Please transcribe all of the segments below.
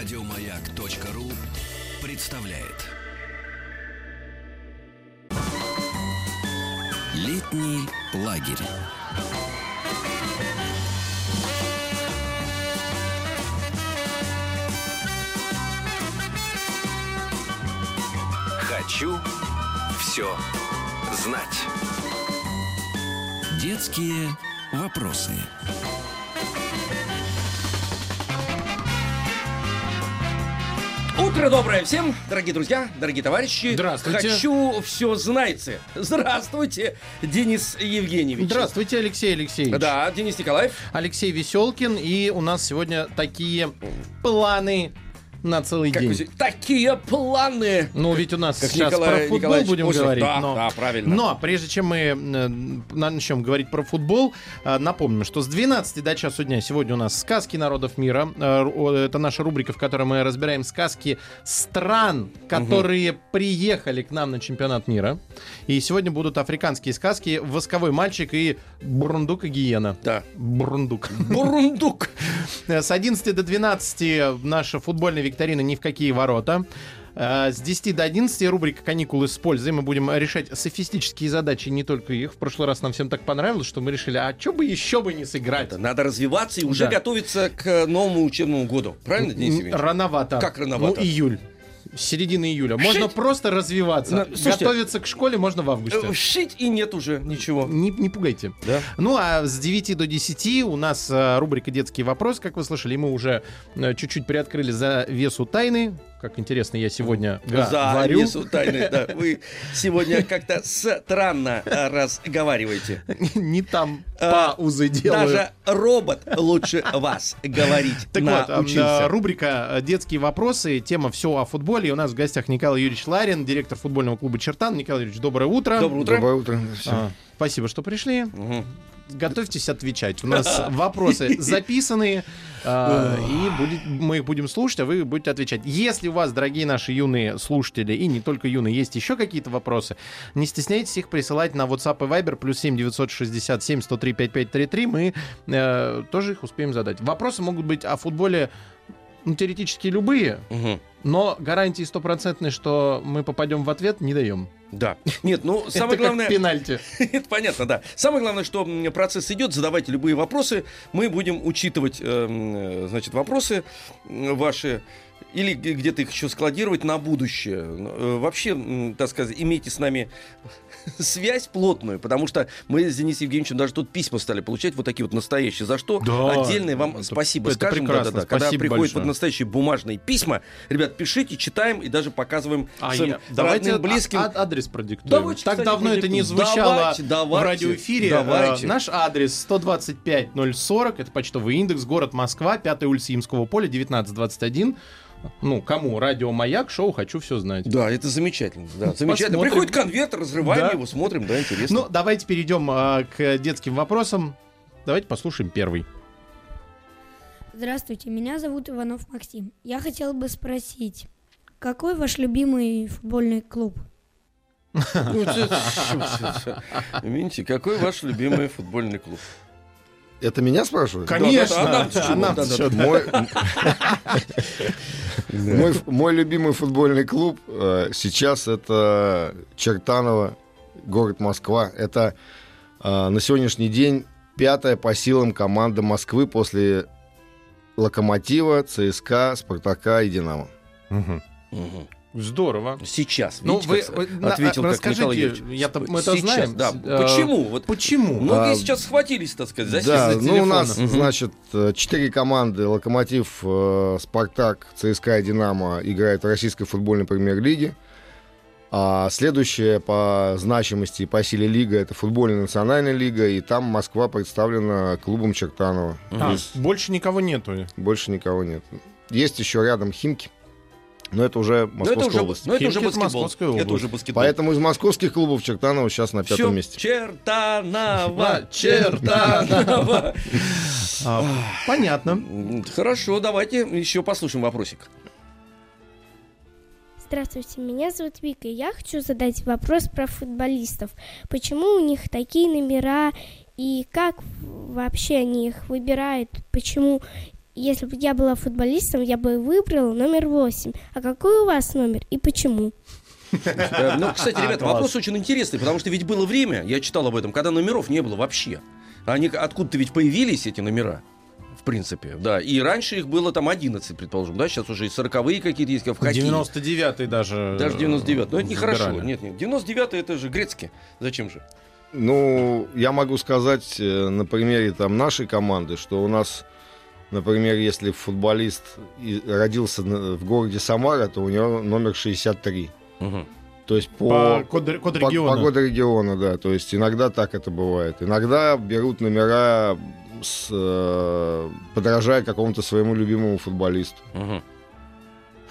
Радиомаяк.ру представляет. Летний лагерь. Хочу все знать. Детские вопросы. Утро доброе всем, дорогие друзья, дорогие товарищи. Здравствуйте. Хочу все знайте. Здравствуйте, Денис Евгеньевич. Здравствуйте, Алексей Алексеевич. Да, Денис Николаев. Алексей Веселкин, и у нас сегодня такие планы на целый Как день. вы Такие планы. Ну, ведь у нас Как сейчас Николай про футбол Николаевич будем Ослик. говорить. Да, но... да, правильно. Но прежде чем мы э, начнем говорить про футбол, э, напомним, что с 12 до часу дня сегодня у нас сказки народов мира. Э, Это наша рубрика, в которой мы разбираем сказки стран, которые приехали к нам на чемпионат мира. И сегодня будут африканские сказки «Восковой мальчик» и «Бурундук и гиена». Да. Бурундук. Бурундук. С 11 до 12 наша футбольная викторина «Ни в какие ворота». Э, С 10 до 11 рубрика «Каникулы с пользой». Мы будем решать софистические задачи, не только их. В прошлый раз нам всем так понравилось, что мы решили, а что бы еще бы не сыграть? Надо развиваться и уже Да. готовиться к новому учебному году. Правильно, Денис Евгеньевич? Рановато. Как рановато? Ну, июль. Середина июля. Можно Шить. просто развиваться. На- слушайте, Готовиться к школе можно в августе. Э, Шить и нет уже ничего. Не, не пугайте. Да. Ну, а с 9 до 10 у нас э, рубрика «Детский вопрос», как вы слышали, мы уже э, чуть-чуть приоткрыли за весу тайны. Как интересно, я сегодня За говорю. весу тайны, да. Вы сегодня как-то странно э, разговариваете. Не там А, паузы делаю. Даже робот лучше вас говорить Так вот, э, рубрика э, «Детские вопросы», тема «Все о футболе». И у нас в гостях Николай Юрьевич Ларин, директор футбольного клуба «Чертан». Николай Юрьевич, доброе утро. Доброе утро. Доброе утро. А, Спасибо, что пришли. Готовьтесь отвечать. У нас вопросы записаны, а, и будет- мы их будем слушать, а вы будете отвечать. Если у вас, дорогие наши юные слушатели, и не только юные, есть еще какие-то вопросы, не стесняйтесь их присылать на WhatsApp и Viber, плюс 7 967 103 5533, мы э, тоже их успеем задать. Вопросы могут быть о футболе, ну, теоретически любые, Мгм. но гарантии стопроцентной, что мы попадем в ответ, не даем. Да. Нет, ну самое Это как главное... пенальти. Это понятно, да. Самое главное, что процесс идет, задавайте любые вопросы. Мы будем учитывать, эм, э, значит, вопросы ваши или где-то их еще складировать на будущее. Э, Вообще, так сказать, имейте с нами связь плотную, потому что мы с Денисом Евгеньевичем даже тут письма стали получать, вот такие вот настоящие. За что Да, отдельное вам это- спасибо это скажем. прекрасно, Да-да-да. Когда спасибо приходят большое. вот настоящие бумажные письма, ребят, пишите, читаем и даже показываем А своим я- давайте родным, близким. а- а- адрес продиктуем. Давайте, так кстати, давно это не продиктуем. звучало Давайте, давайте, в радиоэфире. давайте. Э, Наш адрес 125 040, это почтовый индекс, город Москва, 5 улица Имского поля, 1921. Ну, кому? Радио Маяк, шоу «Хочу все знать». Да, это замечательно. Да, замечательно. Посмотрим. Приходит конверт, разрываем Да. его, смотрим, да, интересно. Ну, давайте перейдем э, к детским вопросам. Давайте послушаем первый. Здравствуйте, меня зовут Иванов Максим. Я хотел бы спросить, какой ваш любимый футбольный клуб? Видите, какой ваш любимый футбольный клуб? Это меня спрашивают? Конечно. Мой, мой, мой любимый футбольный клуб э, сейчас это Чертаново, город Москва. Это э, на сегодняшний день пятая по силам команда Москвы после Локомотива, ЦСКА, Спартака и Динамо. Мгм. Здорово. Сейчас. Ну, видите, вы, как вы на- ответил, как расскажите, Николай Юрьевич. я-то- мы это Сейчас, знаем. Да. Э, Почему? Вот Почему? многие А, сейчас схватились, так сказать, за Да, ну у нас, Мгм. значит, э, четыре команды. Локомотив, э, Спартак, ЦСКА и Динамо играют в российской футбольной премьер-лиге. А следующая по значимости и по силе лига это футбольная национальная лига, и там Москва представлена клубом Чертанова. А, То есть больше никого нету. больше никого нет. Есть еще рядом Химки, но это уже это Московская уже, область. но это уже баскетбол. Это уже баскетбол. Поэтому из московских клубов Чертанова сейчас на пятом месте. Чертанова, Чертанова. А, понятно. Хорошо, давайте еще послушаем вопросик. Здравствуйте, меня зовут Вика. и Я хочу задать вопрос про футболистов. Почему у них такие номера и как вообще они их выбирают? Почему Если бы я была футболистом, я бы выбрала номер восемь. А какой у вас номер и почему? Э, Ну, кстати, А, ребята, вопрос очень интересный, потому что ведь было время, я читал об этом, когда номеров не было вообще. Они откуда-то ведь появились, эти номера. В принципе, да. И раньше их было там 11, предположим, да, сейчас уже и 40-е какие-то есть, как в хоккее. 99-й даже. Даже 99. Но это нехорошо. забирали. Нет, нет. 99 это же грецкий. Зачем же? Ну, я могу сказать э, на примере там нашей команды, что у нас, например, если футболист родился в городе Самара, то у него номер 63. Мгм. То есть По по, коду, коду по, региона. по году региона, да. То есть иногда так это бывает. Иногда берут номера, с, э, подражая какому-то своему любимому футболисту.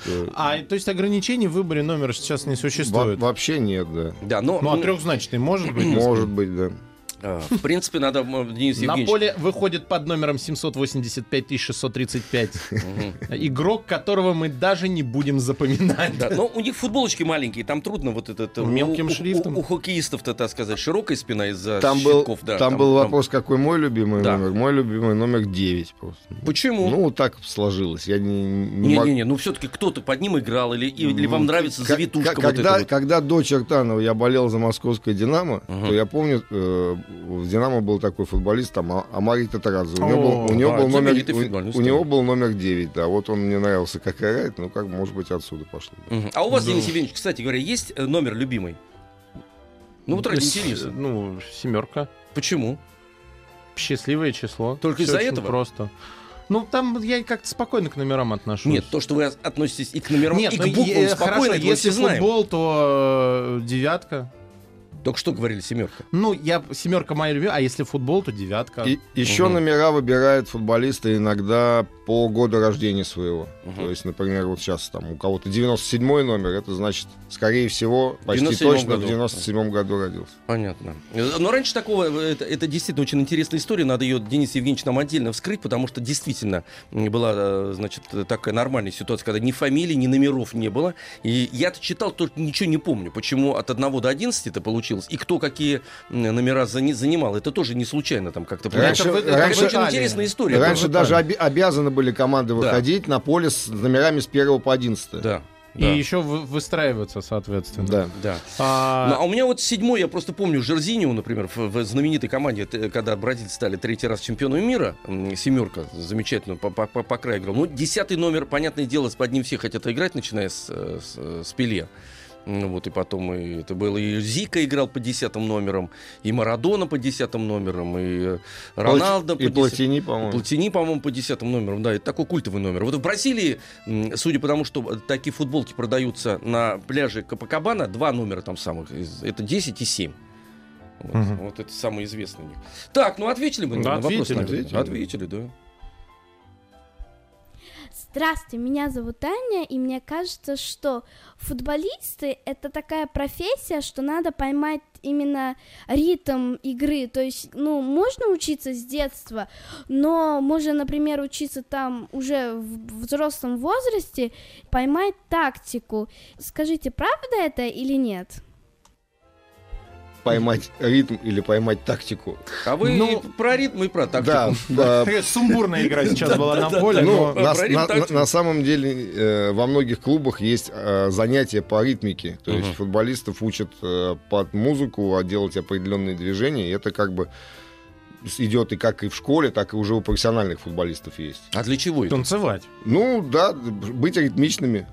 Э, А, то есть ограничений в выборе номера сейчас не во- существует? вообще нет, да. Да, но... Ну, а трехзначный может быть? Может быть, да. В принципе, надо, Денис На поле выходит под номером 785 635 Мгм. игрок, которого мы даже не будем запоминать. Да, но у них футболочки маленькие, там трудно вот этот... э, Мелким у- шрифтом. У, у хоккеистов-то, так сказать, широкая спина из-за Там был, щитков, да. там был вопрос, какой мой любимый Да. номер. Мой любимый номер 9 просто. Почему? Ну, так сложилось. Я не, Не-не-не, ну все-таки кто-то под ним играл, или, или вам Ну, нравится к- завитушка вот вот? когда до Чертанова я болел за московское «Динамо», то я помню, э, в «Динамо» был такой футболист, там, А- Амарий Татарадзе. У него, О, был, у него да, был номер, у, у него был номер 9, да. Вот он мне нравился, как играет, ну, как, может быть, отсюда пошло. Мгм. А у вас, Да. Денис Евгеньевич, кстати говоря, есть э, номер любимый? Ну, вот ради интереса. Ну, семерка. Почему? Счастливое число. Только из-за этого? Просто. Ну, там я как-то спокойно к номерам отношусь. Нет, то, что вы относитесь и к номерам, Нет, и ну, к буквам е- спокойно, хорошо, если знаем. футбол, то э, девятка. Только что говорили семерка. Ну, я семерка моя любимая, а если футбол, то девятка. И еще Мгм. номера выбирают футболисты иногда по году рождения своего. Мгм. То есть, например, вот сейчас там у кого-то 97 номер, это значит, скорее всего, почти 97-м точно году. в 97 году родился. Понятно. Но раньше такого, э, это, это действительно очень интересная история, надо ее, Денис Евгеньевич, нам отдельно вскрыть, потому что действительно была, э, значит, такая нормальная ситуация, когда ни фамилий, ни номеров не было. И я-то читал, только ничего не помню, почему от 1 до 11 это получилось, и кто какие номера зани- занимал. Это тоже не случайно там как-то Раньше-. Это это раньше- очень интересная история. Раньше даже оби- обязаны были команды Да. выходить на поле с номерами с 1 по 11. Да. И да, еще вы- выстраиваться, соответственно. Да. да. А, Ну, а у меня вот седьмой, я просто помню, Жерзинию, например, в, в знаменитой команде, т- когда бразильцы стали третий раз чемпионами мира, семерка, замечательно, по, по, по- по краю играл. Ну, десятый номер, понятное дело, под ним все хотят играть, начиная с, э, с, э, с Пеле. Ну, вот и потом и это было и Зика играл по десятым номерам, и Марадона по десятым номерам, и Роналдо по И 10 Платини, по-моему. Платини, по-моему, по десятым номерам, да, это такой культовый номер. Вот в Бразилии, судя по тому, что такие футболки продаются на пляже Капакабана, два номера там самых, это 10 и 7. Вот, Мгм. вот это самые известные у них. Так, ну ответили мы Да, на вопрос? ответили. наверное? Ответили. Ответили, да. Здравствуйте, меня зовут Аня, и мне кажется, что футболисты — это такая профессия, что надо поймать именно ритм игры. То есть, ну, можно учиться с детства, но можно, например, учиться там уже в взрослом возрасте, поймать тактику. Скажите, правда это или нет? Поймать ритм или поймать тактику. А вы Ну, и про ритм и про тактику. Да, да. Сумбурная игра сейчас была на поле, Ну, на, самом деле э, во многих клубах есть э, занятия по ритмике. То есть футболистов учат э, под музыку а делать определенные движения. И это как бы идет и как и в школе, так и уже у профессиональных футболистов есть. А для чего это? Танцевать. Ну, да, быть ритмичными,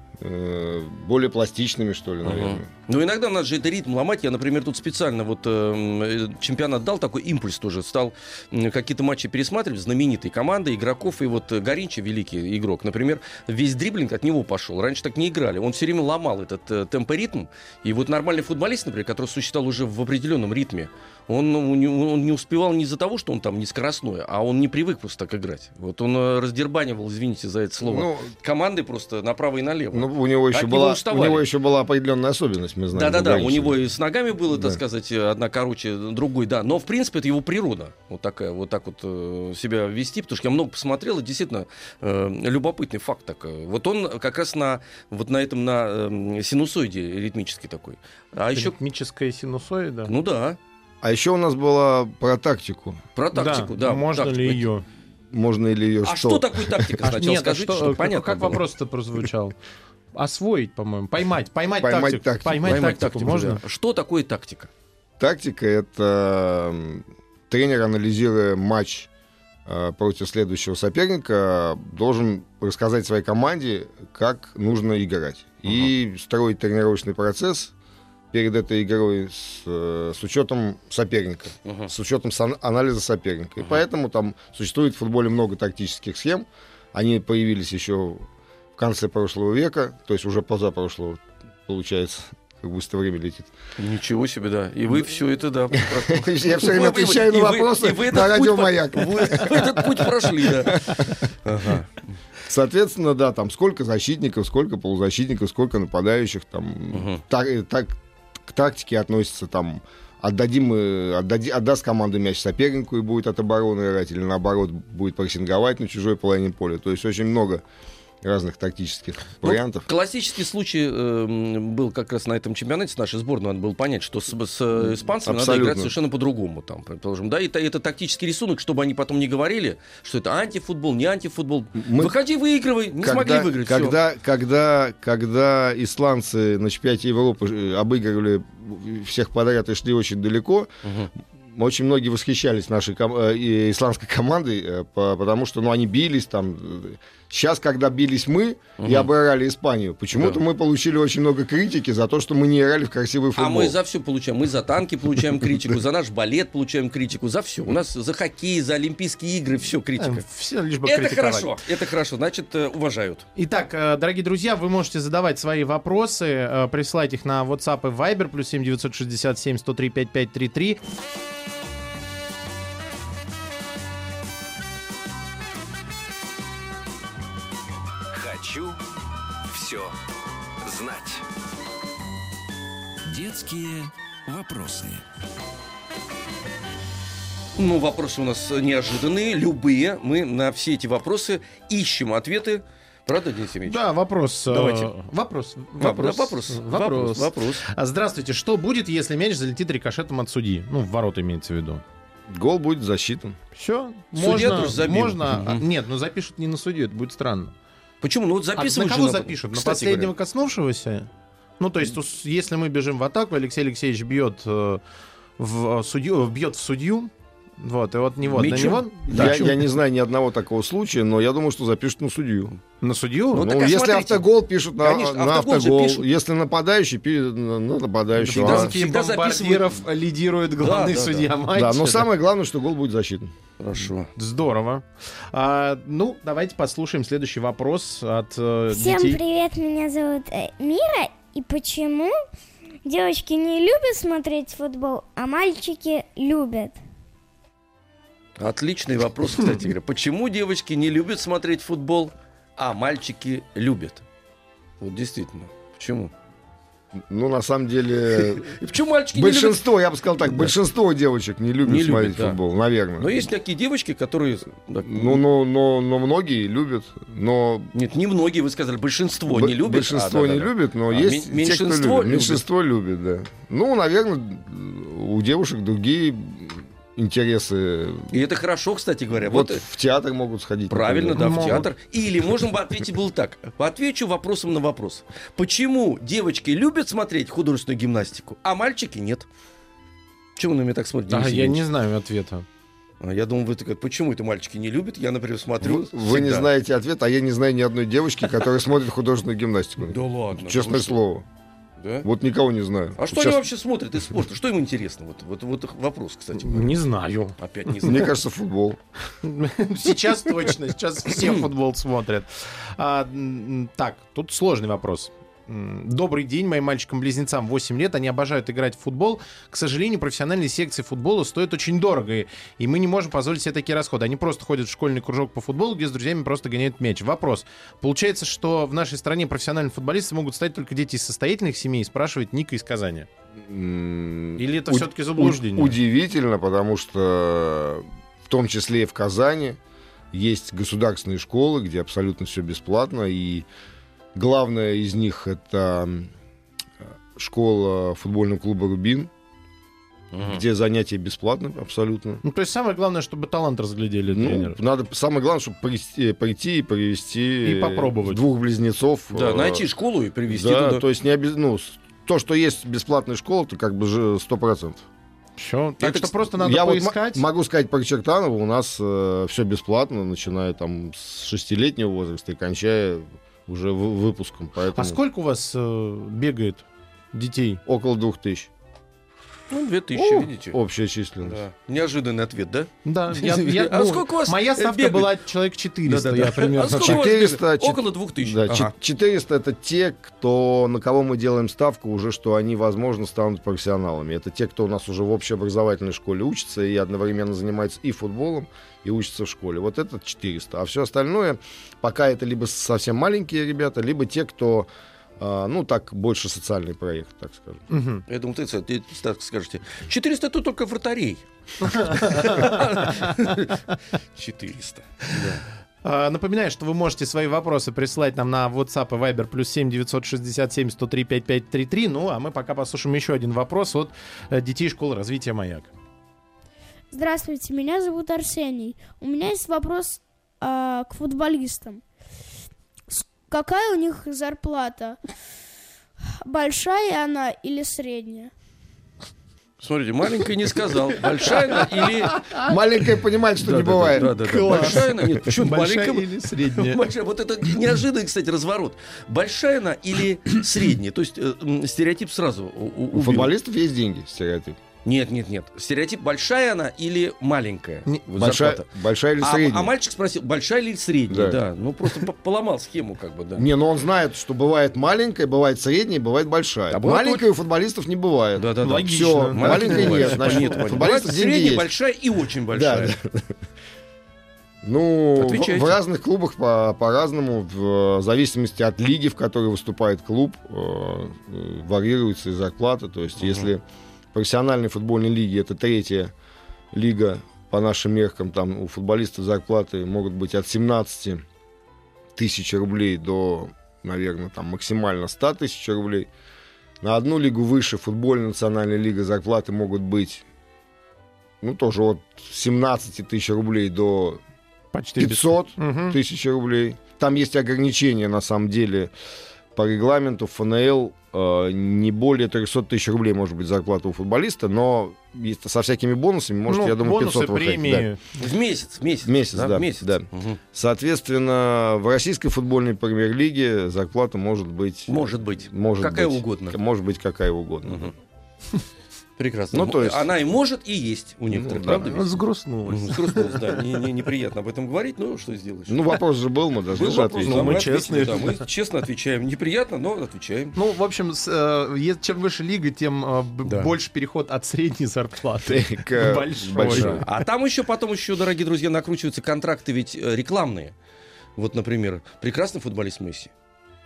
более пластичными, что ли, наверное. Ну, иногда надо же это ритм ломать. Я, например, тут специально вот эм, э, чемпионат дал такой импульс тоже. Стал м, какие-то матчи пересматривать, знаменитые команды, игроков. И вот э, Горинча, великий игрок, например, весь дриблинг от него пошел. Раньше так не играли. Он все время ломал этот э, темпоритм. И вот нормальный футболист, например, который существовал уже в определенном ритме, он, ну, не- он не успевал не из-за того, что он там не скоростной, а он не привык просто так играть. Вот он э, раздербанивал, извините за это слово, Ну, команды просто направо и налево. ну, у него еще От него была, у него еще была определенная особенность, мы знаем. Да-да-да, у него и с ногами было, так Да. сказать, одна короче, другой, да. Но, в принципе, это его природа. Вот такая, вот так вот э, себя вести. Потому что я много посмотрел, и действительно э, любопытный факт такой. Вот он как раз на, вот на этом, на э, синусоиде ритмический такой. А еще, Ритмическая синусоида. ну да, А еще у нас была про тактику. про тактику, да. можно тактику. ли ее? можно или ее А что такое тактика? А, Сначала нет, а скажите, что- чтобы как- понятно Как вопрос-то прозвучал? Освоить, по-моему. Поймать. Поймать, Поймать тактику. тактику. Поймать, Поймать тактику. тактику, Можно? да. Что такое тактика? Тактика — это тренер, анализируя матч э, против следующего соперника, должен рассказать своей команде, как нужно играть. И строить тренировочный процесс перед этой игрой с, э, с учетом соперника, Мгм. с учетом анализа соперника. И поэтому там существует в футболе много тактических схем. Они появились еще в конце прошлого века, то есть уже позапрошлого, получается. Как быстро время летит. Ничего себе, да. И вы все это, да. Я все время отвечаю на вопросы на этот путь радио по- «Маяк». Вы этот путь прошли, да. Соответственно, да, там сколько защитников, сколько полузащитников, сколько нападающих, там так, к тактике относится там отдадим, отдади- отдаст команда мяч сопернику и будет от обороны играть, или наоборот будет прессинговать на чужой половине поля. То есть очень много разных тактических Ну, вариантов. Классический случай э, был как раз на этом чемпионате с нашей сборной. Надо было понять, что с, с, э, испанцами надо Абсолютно. играть совершенно по-другому. Там, предположим. Да, это, это тактический рисунок, чтобы они потом не говорили, что это антифутбол, не антифутбол. Мы- Выходи, выигрывай. Не смогли выиграть. когда, когда, когда исландцы на чемпионате Европы э, обыгрывали всех подряд и шли очень далеко, Мгм. очень многие восхищались нашей ком- э, исландской командой, э, по- потому что ну, они бились там. Сейчас, когда бились мы и Мгм. обыграли Испанию, почему-то Да. мы получили очень много критики за то, что мы не играли в красивый А футбол. мы за все получаем. Мы за танки получаем критику, за наш балет получаем критику, за все. У нас за хоккей, за Олимпийские игры все критика. Все лишь бы Это хорошо, это хорошо, значит, э, уважают. Итак, э, дорогие друзья, вы можете задавать свои вопросы, э, присылать их на WhatsApp и Viber, плюс 7 967 103 5533. Детские вопросы. Ну, вопросы у нас неожиданные, любые. Мы на все эти вопросы ищем ответы. Правда, Денис Евгеньевич? Да, вопрос. э, Давайте. Вопрос. Да, Вопрос. вопрос. Вопрос. Вопрос. Вопрос. А, Здравствуйте. Что будет, если мяч залетит рикошетом от судьи? Ну, в ворота имеется в виду. Гол будет засчитан. Все. Можно, можно. а, Мгм. Нет, ну запишут не на судью, это будет странно. Почему? Ну, вот А на записывают кого же запишут? На Кстати последнего говоря. коснувшегося? Ну, то есть, если мы бежим в атаку, Алексей Алексеевич бьет э, в э, судью, бьет в судью, вот, и вот него, на Мячом? него, Я, мячом. я не знаю ни одного такого случая, но я думаю, что запишут на судью. на судью, Ну, Ну, так, а если смотрите. автогол пишут на, Конечно, на автогол автогол, пишут. если нападающий, пи- на, на нападающего. Всегда- А- Всегда бомбардиров лидирует главный да, судья да. матча. Да, но самое главное, что гол будет засчитан. Хорошо. Здорово. А, ну, давайте послушаем следующий вопрос от э, Всем детей. привет, меня зовут э, Мира. И почему девочки не любят смотреть футбол, а мальчики любят? Отличный вопрос, кстати говоря. Почему девочки не любят смотреть футбол, а мальчики любят? Вот действительно. Почему? Ну, на самом деле, И почему мальчики не любят? большинство, я бы сказал так, большинство девочек не любят Не любят, смотреть да. футбол, наверное. Но есть такие девочки, которые... да, Ну, но, но, но многие любят, но Нет, не многие, вы сказали, большинство б- не любят. большинство А, да, не да, да. любит, но А, есть мен- те, кто меньшинство любит. любит. Меньшинство любит, да. Ну, наверное, у девушек другие интересы. И это хорошо, кстати говоря. Вот, Вот, э, в театр могут сходить. правильно, да, например. в Могут. театр. Или можно бы ответить было так. Отвечу вопросом на вопрос. Почему девочки любят смотреть художественную гимнастику, а мальчики нет? Почему на меня так смотрите? А, я не знаю ответа. А, Я думал, вы такой, почему это мальчики не любят? Я, например, смотрю. Вы, вы не знаете ответ, а я не знаю ни одной девочки, которая смотрит художественную гимнастику. Да ладно. Честное слово. Да? Вот никого не знаю. А что Сейчас- они вообще смотрят из спорта? Что им интересно? Вот, вот, вот вопрос, кстати. Не знаю. Опять не Мне знаю. кажется, футбол. Сейчас точно, сейчас все футбол смотрят. А, так, тут сложный вопрос. Добрый день, моим мальчикам-близнецам 8 лет, они обожают играть в футбол. К сожалению, профессиональные секции футбола стоят очень дорого, и- мы не можем позволить себе такие расходы. Они просто ходят в школьный кружок по футболу, где с друзьями просто гоняют мяч. Вопрос. Получается, что в нашей стране профессиональные футболисты могут стать только дети из состоятельных семей, спрашивает Ника из Казани. Или это все-таки заблуждение? уд- Удивительно, потому что в том числе и в Казани есть государственные школы, где абсолютно все бесплатно, и главная из них это школа футбольного клуба «Рубин», где занятия бесплатны абсолютно. Ну, то есть самое главное, чтобы талант разглядели Ну, тренер. надо самое главное, чтобы прийти, прийти и привести И попробовать. двух близнецов. Да, э, найти школу и привезти Да, туда. то есть не обез... ну, то, что есть бесплатная школа, то как бы же сто процентов. Все. Так Это, что просто надо Я вот поискать. могу сказать про Чертанова, у нас все бесплатно, начиная там с шестилетнего возраста и кончая уже вы- выпуском. Поэтому А сколько у вас э, бегает детей? около двух тысяч Ну, 2000, видите. общая численность. Да. Неожиданный ответ, да? Да, я, я- А ну, сколько у вас, Моя э, ставка бегает? была человек 400, Да-да-да. я примерно. А сколько у вас 400, бегает? чет- Около 2000. Да, Ага. чет- 400 это те, кто, на кого мы делаем ставку уже, что они, возможно, станут профессионалами. Это те, кто у нас уже в общеобразовательной школе учится и одновременно занимается и футболом, и учится в школе. Вот это 400. А все остальное, пока это либо совсем маленькие ребята, либо те, кто, а, ну, так, больше социальный проект, так скажем. Мгм. Я думал, ты, ты так скажете. 400 это только вратарей. 400. А, Напоминаю, что вы можете свои вопросы присылать нам на WhatsApp и Viber плюс 7 967 103 5533. Ну, а мы пока послушаем еще один вопрос от э, детей школы развития «Маяк». Здравствуйте, меня зовут Арсений. У меня есть вопрос а, к футболистам. Какая у них зарплата? Большая она или средняя? Смотрите, маленькая не сказал. Большая она или... Маленькая понимает, что не бывает. Да, да, да. Большая она... Нет, почему Большая маленькая? или средняя? Большая. Вот это неожиданный, кстати, разворот. Большая она или средняя? То есть э, стереотип сразу у- у- У убил. футболистов есть деньги, стереотип. Нет, нет, нет. Стереотип большая она или маленькая? Не- Вот Большая, зарплата. большая или А, средняя? а мальчик спросил, большая или средняя? Да. Да. Ну, просто по- поломал схему, как бы, да. Не, но он знает, что бывает маленькая, бывает средняя, бывает большая. А Маленькой у футболистов не бывает. Да, да, да. Логично. Все, бывает. нет. Значит, Нет, футболистов средняя, есть. большая и очень большая. да. Ну, в, Отвечайте. в разных клубах по- по-разному, в зависимости от лиги, в которой выступает клуб, э, э, варьируется и зарплата. То есть, если в профессиональной футбольной лиге это третья лига по нашим меркам, там у футболистов зарплаты могут быть от 17 тысяч рублей до, наверное, там максимально 100 тысяч рублей. На одну лигу выше футбольная национальная лига зарплаты могут быть, ну, тоже от 17 тысяч рублей до Почти без- 500 Мгм. тысяч рублей. Там есть ограничения, на самом деле, по регламенту ФНЛ не более 300 тысяч рублей может быть зарплата у футболиста, но со всякими бонусами может, Ну, я думаю, бонусы, 500 выходить. Да. премии. В месяц, в месяц. В месяц, да, в месяц. да. Мгм. Соответственно, в российской футбольной премьер-лиге зарплата может быть... Может быть. Может Какая быть. угодно. Может быть, какая угодно. Мгм. Прекрасно. Ну, то есть- Она и может, и есть у некоторых, Ну, да. правда? Ведь? сгрустнулась. Сгрустнулась, да. Не- не- Неприятно об этом говорить, но что сделаешь. Ну, вопрос же был, мы должны Был же ответить. да, Ну, мы честные. Да, мы честно отвечаем. Неприятно, но отвечаем. Ну, в общем, с, э, чем выше лига, тем э, Да. больше переход от средней зарплаты К большой. большой. А там еще потом еще, дорогие друзья, накручиваются контракты ведь э, рекламные. Вот, например, прекрасный футболист Месси.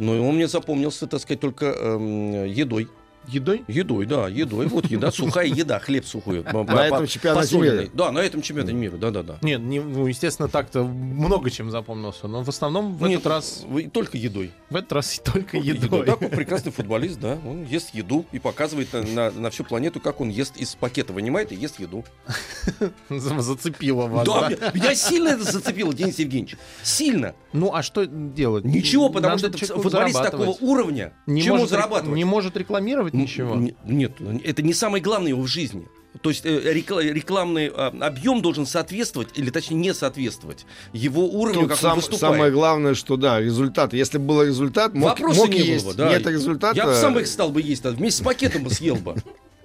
Но он мне запомнился, так сказать, только эм, едой. Едой? Едой, да, едой. Вот еда, сухая еда, хлеб сухой. По- по- этом чемпионате мира. Да, на этом чемпионате мира, да-да-да. Нет, не- ну, естественно, так-то много чем запомнился, но в основном в этот раз, только едой. в этот раз только Едой. он прекрасный футболист, да. Он ест еду и показывает на, на- на всю планету, как он ест из пакета, вынимает и ест еду. За- Зацепило вас, да, да? меня, сильно это зацепило, Денис Евгеньевич. Сильно. Ну, а что делать? Ничего, потому что футболист такого уровня. Чему зарабатывать? не может рекламировать Н- ничего. Нет, это не самое главное его в жизни. То есть э, рекла- рекламный а, объем должен соответствовать, или точнее не соответствовать его уровню, Тут как сам- он выступает. самое главное, что да, результат. Если бы был результат, мог, Вопроса мог не есть. было бы, да. Нет результата. Я бы сам их стал бы есть, а вместе с пакетом бы съел бы.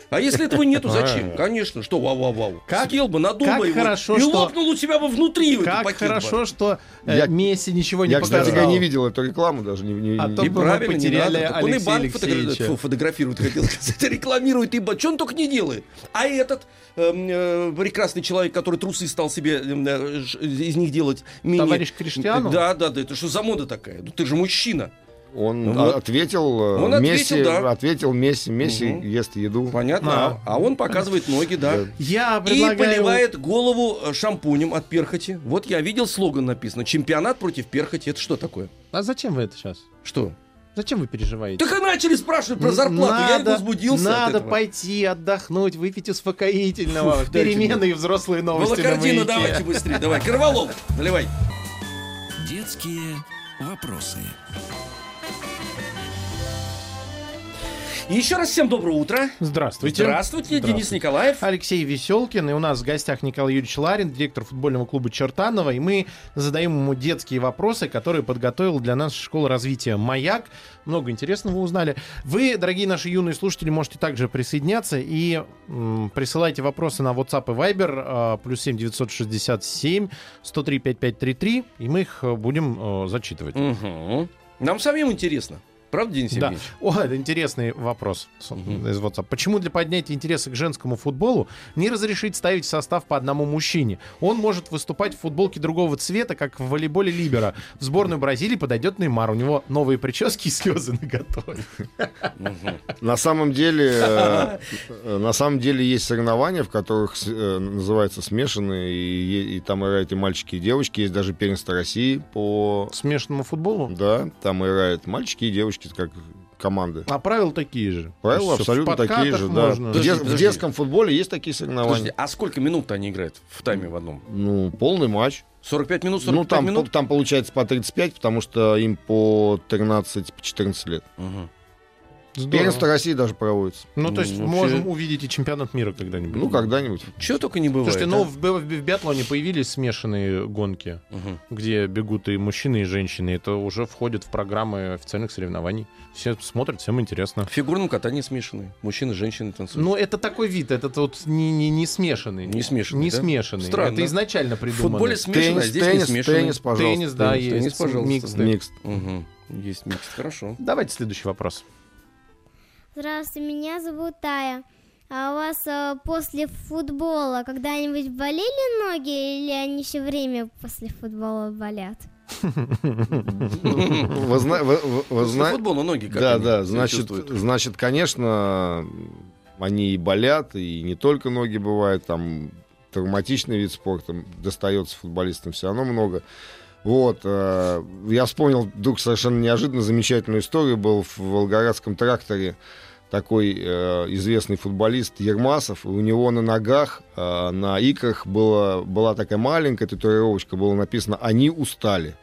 А если этого нету, зачем? Конечно, что вау-вау-вау. Как- Съел бы, надул как его хорошо, и что- лопнул у тебя бы внутри этот Как пакет хорошо, бы. что э, Я- Месси ничего не Я, кстати, показал. говоря, не видел эту рекламу даже. Не, не- А не- то И правильно, не потеряли надо. Так он и банк фотогра- Алексеевича. фу, фотографирует, хотел сказать, рекламирует, ибо что он только не делает. А этот эм, э, прекрасный человек, который трусы стал себе э, ж- из них делать мини... Товарищ Криштиану? Да, да, да, это что за мода такая? Ну ты же мужчина. Он Ну вот. ответил, э, Он ответил, Месси, да. ответил Месси, Месси Мгм. ест еду. Понятно? А. А, он показывает ноги, да. Я И предлагаю... поливает голову э, шампунем от перхоти. Вот я видел слоган написано. Чемпионат против перхоти. Это что такое? А зачем вы это сейчас? Что? Зачем вы переживаете? Так и начали спрашивать про зарплату, я и Надо- возбудился от Надо этого. пойти отдохнуть, выпить успокоительного. Дайте Перемены и взрослые новости на Волокордина «Маяке». давайте быстрее, давай. Корвалол, наливай. Детские вопросы. Еще раз всем доброе утро. Здравствуйте. Здравствуйте, Денис Николаев. Алексей Веселкин, и у нас в гостях Николай Юрьевич Ларин, директор футбольного клуба Чертанова, и мы задаем ему детские вопросы, которые подготовила для нас школа развития «Маяк». Много интересного узнали. Вы, дорогие наши юные слушатели, можете также присоединяться и м, присылайте вопросы на WhatsApp и Viber а, плюс 7 967 103 5533, и мы их э, будем э, зачитывать. Мгм. Нам самим интересно. Правда, Денис Да. О, это интересный вопрос Мгм. из WhatsApp. Почему для поднятия интереса к женскому футболу не разрешить ставить в состав по одному мужчине? Он может выступать в футболке другого цвета, как в волейболе Либера. В сборную Бразилии подойдет Неймар. У него новые прически и слезы на готове. На самом деле, э, на самом деле есть соревнования, в которых э, называются смешанные, и, и там играют и мальчики, и девочки. Есть даже первенство России по... Смешанному футболу? Да, там играют мальчики и девочки как команды. А правила такие же. Правила есть в абсолютно такие же, да. можно. В, Подожди, де- в подожди. детском футболе есть такие Подожди, соревнования. а сколько минут они играют в тайме в одном? Ну, полный матч. 45 минут, 45 Ну, там, минут? там получается по 35, потому что им по 13-14 лет. Мгм. Здорово. Первенство России даже проводится. Ну, то есть Ну, можем вообще- увидеть и чемпионат мира когда-нибудь. Ну, когда-нибудь. Чего только не бывает. Слушайте, а? ну в, в в биатлоне появились смешанные гонки. Мгм. где бегут и мужчины, и женщины. Это уже входит в программы официальных соревнований. Все смотрят, всем интересно. В фигурном катании смешанные. Мужчины, женщины танцуют. Ну, это такой вид, это тут не, не, не смешанный. Не смешанный, Не да? смешанный. Странно. Это изначально в придумано. футболе смешанное, а Теннис, здесь теннис, не смешанное. теннис, пожалуйста. Теннис, да, Теннис, есть. теннис, пожалуйста. Миксты. Микс. Мгм. Есть микс, хорошо. Давайте следующий вопрос. Здравствуйте, меня зовут Тая. А у вас э, после футбола когда-нибудь болели ноги или они все время после футбола болят? Вы, зна- вы- вы- вы После зна- футбола ноги как Да, да, значит, значит, конечно, они и болят, и не только ноги бывают, там травматичный вид спорта достается футболистам все равно много. Вот, э, я вспомнил вдруг совершенно неожиданно замечательную историю. Был в Волгоградском тракторе такой э, известный футболист Ермасов, и у него на ногах, э, на икрах была, была такая маленькая татуировочка, было написано «Они устали».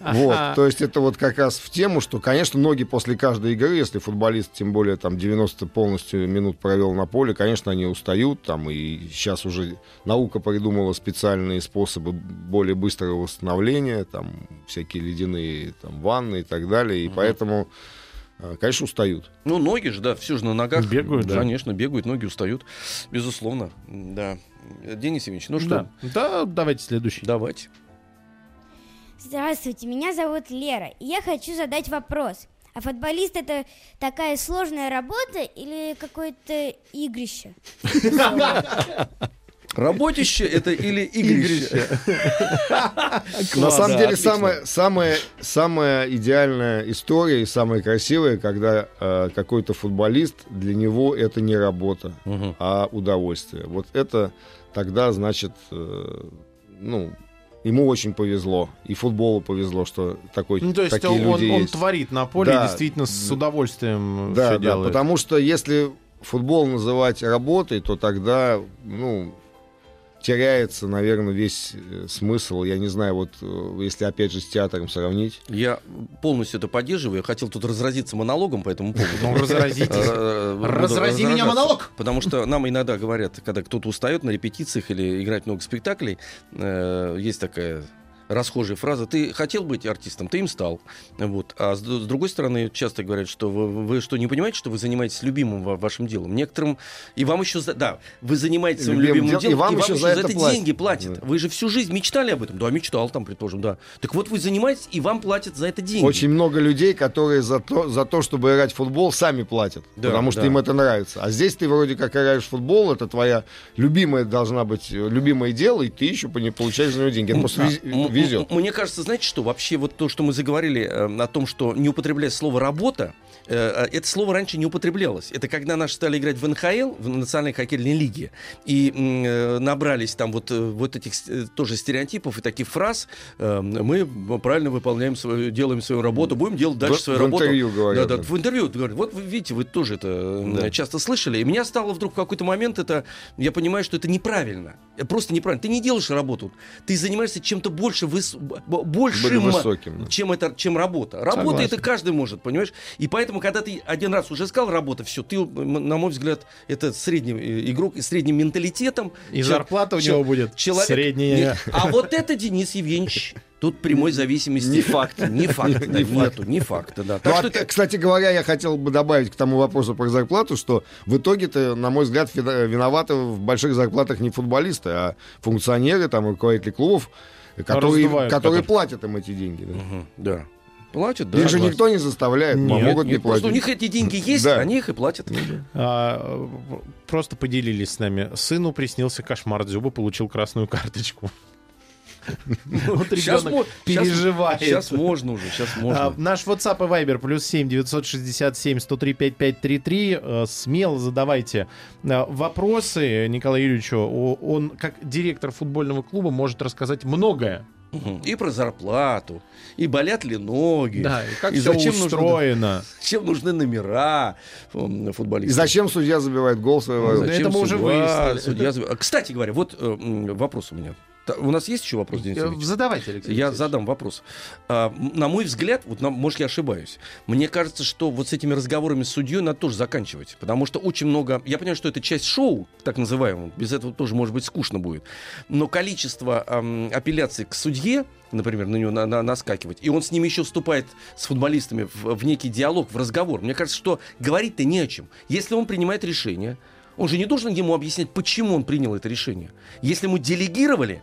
Вот, то есть это вот как раз в тему, что, конечно, ноги после каждой игры, если футболист, тем более там 90 полностью минут провел на поле, конечно, они устают, там, и сейчас уже наука придумала специальные способы более быстрого восстановления, там, всякие ледяные там, ванны и так далее, и поэтому, э, конечно, устают. Ну, ноги же, да, все же на ногах. Бегают, да. Конечно, бегают, ноги устают. Безусловно, да. Денис Евгеньевич, ну что, Да. да, давайте следующий. давайте. Здравствуйте, меня зовут Лера, и я хочу задать вопрос. А футболист это такая сложная работа или какое-то игрище? Работище это или игрище? На самом деле, самая, самая, самая идеальная история и самая красивая, когда э, какой-то футболист, для него это не работа, а удовольствие. Вот это тогда, значит, э, ну, ему очень повезло. И футболу повезло, что такой, Ну, то есть такие он, люди он есть. творит на поле Да. и действительно с удовольствием Да, все да, делает. потому что если футбол называть работой, то тогда, ну, теряется, наверное, весь э, смысл. Я не знаю, вот э, если опять же с театром сравнить. Я полностью это поддерживаю. Я хотел тут разразиться монологом по этому поводу. Ну, разразитесь. Э, Разрази меня, монолог! Потому что нам иногда говорят, когда кто-то устает на репетициях или играть много спектаклей, есть такая расхожая фраза «ты хотел быть артистом, ты им стал». Вот. А с, с другой стороны, часто говорят, что вы, вы что, не понимаете, что вы занимаетесь любимым ва- вашим делом? Некоторым... И вам еще... За... Да, вы занимаетесь своим Любимым любимым делом, делом, и вам еще за это платят. деньги платят. Да. Вы же всю жизнь мечтали об этом? Да, мечтал там, предположим, да. Так вот вы занимаетесь, и вам платят за это деньги. Очень много людей, которые за то, за то, чтобы играть в футбол, сами платят. Да, потому что да. им это нравится. А здесь ты вроде как играешь в футбол, это твоя любимая должна быть, э, любимое дело, и ты еще получаешь за него деньги. Это просто М- везет. Мне кажется, знаете что, вообще вот то, что мы заговорили э, о том, что не употреблять слово «работа», э, это слово раньше не употреблялось. Это когда наши стали играть в НХЛ, в Национальной хоккейной лиге, и э, набрались там вот, э, вот этих э, тоже стереотипов и таких фраз, э, мы правильно выполняем свою, делаем свою работу, будем делать дальше В- свою в работу. интервью говорят, Да, да, в интервью говорят, вот вы видите, вы тоже это э, Да. часто слышали. И меня стало вдруг в какой-то момент это, я понимаю, что это неправильно. Просто неправильно. Ты не делаешь работу, ты занимаешься чем-то больше, выс- большим, Более высоким, да. чем, это, чем работа. Работа Согласен. это каждый может, понимаешь? И поэтому, когда ты один раз уже сказал работа, все, ты, на мой взгляд, это средний э, игрок и средним менталитетом. И Чел- зарплата у него будет человек- средняя. Нет, А вот это Денис Евгеньевич. Тут прямой зависимости. Не факт. Не факт. Не Нету, не факта, да. Ну, Так а, что Кстати говоря, я хотел бы добавить к тому вопросу про зарплату, что в итоге-то, на мой взгляд, виноваты в больших зарплатах не футболисты, а функционеры, там, руководители клубов, которые, которые платят им эти деньги. да. Да. Платят, да. Их же никто не заставляет, Нет, могут не Нет, просто платить. у них эти деньги есть, Да. они их и платят. А, э, просто поделились с нами. Сыну приснился кошмар. Дзюба получил красную карточку. Вот Щас ребенок переживает. Сейчас можно уже, сейчас А, можно. наш WhatsApp и Viber плюс 7 967 103 5533. Э, Смело задавайте э, вопросы Николаю Юрьевичу. Он, как директор футбольного клуба, может рассказать многое. И про зарплату, и болят ли ноги, Да, и как и зачем нужно- устроено. зачем нужны номера м, И футболистов. зачем судья забивает гол свою Ну, ворот? это мы уже выяснили. судья заб- А, Кстати говоря, вот э, вопрос у меня. У нас есть еще вопрос, Денис Э? Задавайте, Алексей. Я Алексеевич. задам вопрос. А, на мой взгляд, вот на- может я ошибаюсь, мне кажется, что вот с этими разговорами с судьей надо тоже заканчивать, потому что очень много, я понимаю, что это часть шоу, так называемого, без этого тоже может быть скучно будет, но количество ам, апелляций к судье, например, на него на- на- наскакивать, и он с ними еще вступает с футболистами в, в некий диалог, в разговор. Мне кажется, что говорить-то не о чем. Если он принимает решение, он же не должен ему объяснять, почему он принял это решение. Если ему делегировали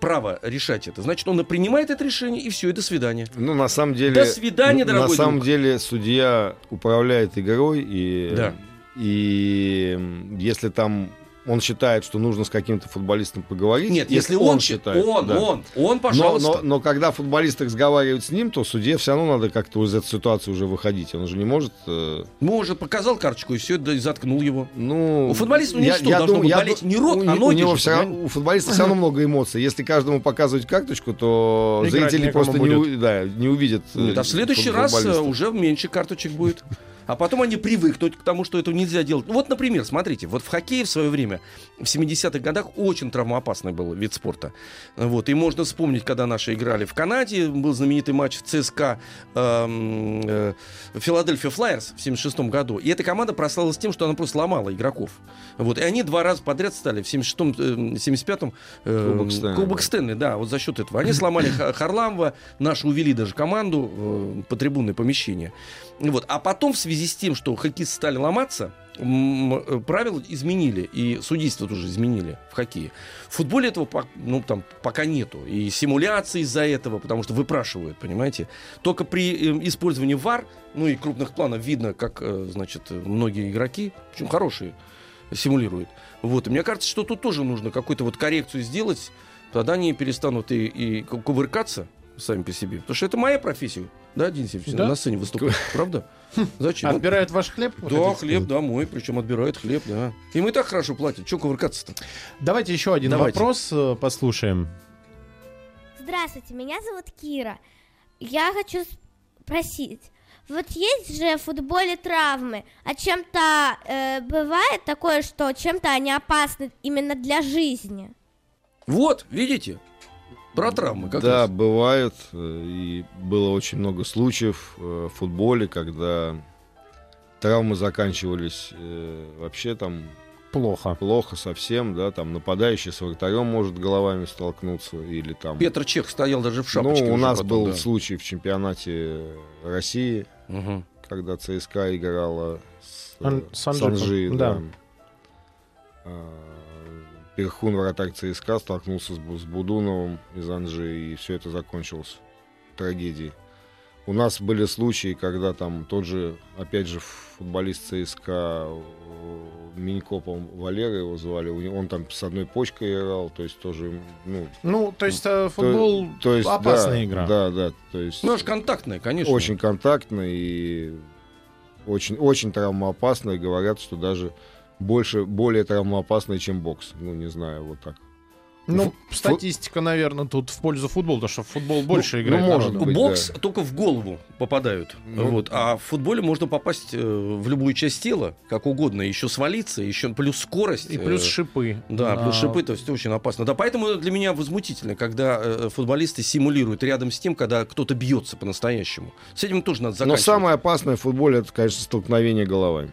право решать это, значит, он принимает это решение, и все, и до свидания. Ну, на самом деле... До свидания, На дорогой самом друг. деле судья управляет игрой, и, Да. и если там он считает, что нужно с каким-то футболистом поговорить... Нет, если он, счит- считает... он, да. он, он, Но, пожалуйста. но, но когда футболисты разговаривают с ним, то судье все равно надо как-то из этой ситуации уже выходить. Он же не может... э, Может, показал карточку, и все, да, и заткнул его. ну, У футболиста у него что, должно дум- быть я болеть не рот, у, а не- у ноги него же, всё равно- у футболиста все равно много эмоций. Если каждому показывать карточку, то Играть зрители просто не, будет. да, не увидят. э, Нет, а в следующий раз э, уже меньше карточек будет. А потом они привыкнут к тому, что этого нельзя делать. Вот, например, смотрите, вот в хоккее в свое время, в 70-х годах, очень травмоопасный был вид спорта. Вот, и можно вспомнить, когда наши играли в Канаде, был знаменитый матч в ЦСКА эм, э, Филадельфия Флайерс в 76 году. И эта команда прославилась тем, что она просто ломала игроков. Вот, и они два раза подряд стали в 76-м, э, 75-м э, Кубок Стэнли, Кубок да. Стэнли, да, вот за счет этого. Они сломали Ха- Харламова, наши увели даже команду э, по трибунное помещение. Вот. А потом, в связи с тем, что хоккеисты стали ломаться, э, правила изменили, и судейство тоже изменили в хоккее. В футболе этого ну, там, пока нету. И симуляции из-за этого, потому что выпрашивают, понимаете. Только при э, использовании ВАР, ну и крупных планов видно, как, э, значит, многие игроки, причем хорошие, симулируют. Вот. И мне кажется, что тут тоже нужно какую-то вот коррекцию сделать, тогда они перестанут и, и ку- кувыркаться сами по себе. Потому что это моя профессия, да, Денис Евгеньевич, Да. на сцене выступать, правда? Зачем? Отбирают ваш хлеб? Да, хлеб сказать? домой, причем отбирают хлеб, да. Им и так хорошо платят, что кувыркаться-то? Давайте еще один Давайте. вопрос э, послушаем. Здравствуйте, меня зовут Кира. Я хочу спросить. Вот есть же в футболе травмы, а чем-то э, бывает такое, что чем-то они опасны именно для жизни. Вот, видите? Про травмы как да, раз. бывают. э, И было очень много случаев э, в футболе, когда травмы заканчивались э, вообще там Плохо. плохо совсем, да, там нападающий с вратарем может головами столкнуться или там... Петр Чех стоял даже в ну, шапочке. у уже нас потом, был да. случай в чемпионате России, Мгм. когда ЦСКА играла с, Ан- с Анжи, да. да. Перхун, вратарь ЦСКА, столкнулся с, с Будуновым из Анжи, и все это закончилось трагедией. У нас были случаи, когда там тот же, опять же, футболист ЦСКА э, Минько, по-моему, Валера его звали, он там с одной почкой играл, то есть тоже, ну... Ну, то есть э, то- футбол то есть, опасная да, игра. Да, да, то есть... Ну, аж контактная, конечно. Очень контактный и очень, очень травмоопасный. Говорят, что даже больше, более травмоопасный, чем бокс. Ну, не знаю, вот так. Ну, Фу- статистика, наверное, тут в пользу футбола, потому что в футбол больше ну, играет может народу. быть. Бокс да. только в голову попадают. Ну. Вот. А в футболе можно попасть э, в любую часть тела, как угодно, еще свалиться, еще плюс скорость. И плюс э, шипы. Да, плюс А, шипы, то есть очень опасно. Да, поэтому для меня возмутительно, когда э, футболисты симулируют рядом с тем, когда кто-то бьется по-настоящему. С этим тоже надо Но заканчивать. самое опасное в футболе, это, конечно, столкновение головами.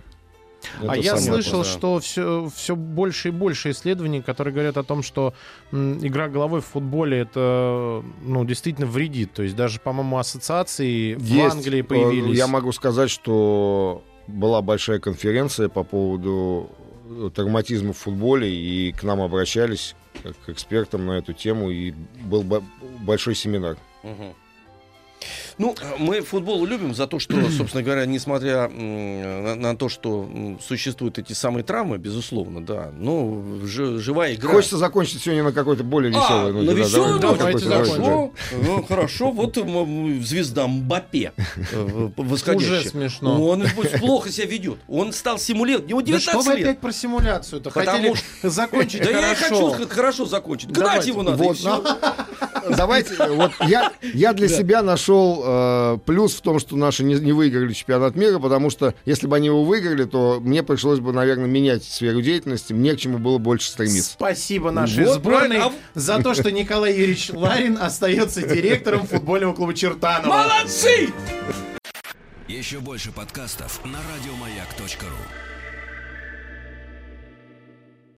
А Это я самое слышал, опасное. что все, все больше и больше исследований, которые говорят о том, что м, игра головой в футболе это ну, действительно вредит. То есть даже, по-моему, ассоциации в Есть, Англии э, появились. Я могу сказать, что была большая конференция по поводу э, травматизма в футболе, и к нам обращались как к экспертам на эту тему, и был бо- большой семинар. Мгм. Ну, мы футбол любим за то, что, собственно говоря, несмотря на, на то, что существуют эти самые травмы, безусловно, да, но жи- живая игра... Хочется закончить сегодня на какой-то более веселой А, ноте. на да, веселой какой-то, Давайте давайте, Хорошо, ну, хорошо, вот звезда Мбаппе э, восходящая. Уже смешно. Он плохо себя ведет. Он стал симулировать. Да 19 что вы опять про симуляцию-то? Потому Хотели закончить Да я и хорошо. хочу х- хорошо закончить. Гнать его надо. и Вот. Давайте, вот я, я для себя нашел э, плюс в том, что наши не, не выиграли чемпионат мира, потому что если бы они его выиграли, то мне пришлось бы, наверное, менять сферу деятельности, мне к чему было больше стремиться. Спасибо нашей Вот сборной правильно. А за то, что Николай Юрьевич Ларин остается директором футбольного клуба Чертанова. Молодцы! Еще больше подкастов на радиомаяк.ру.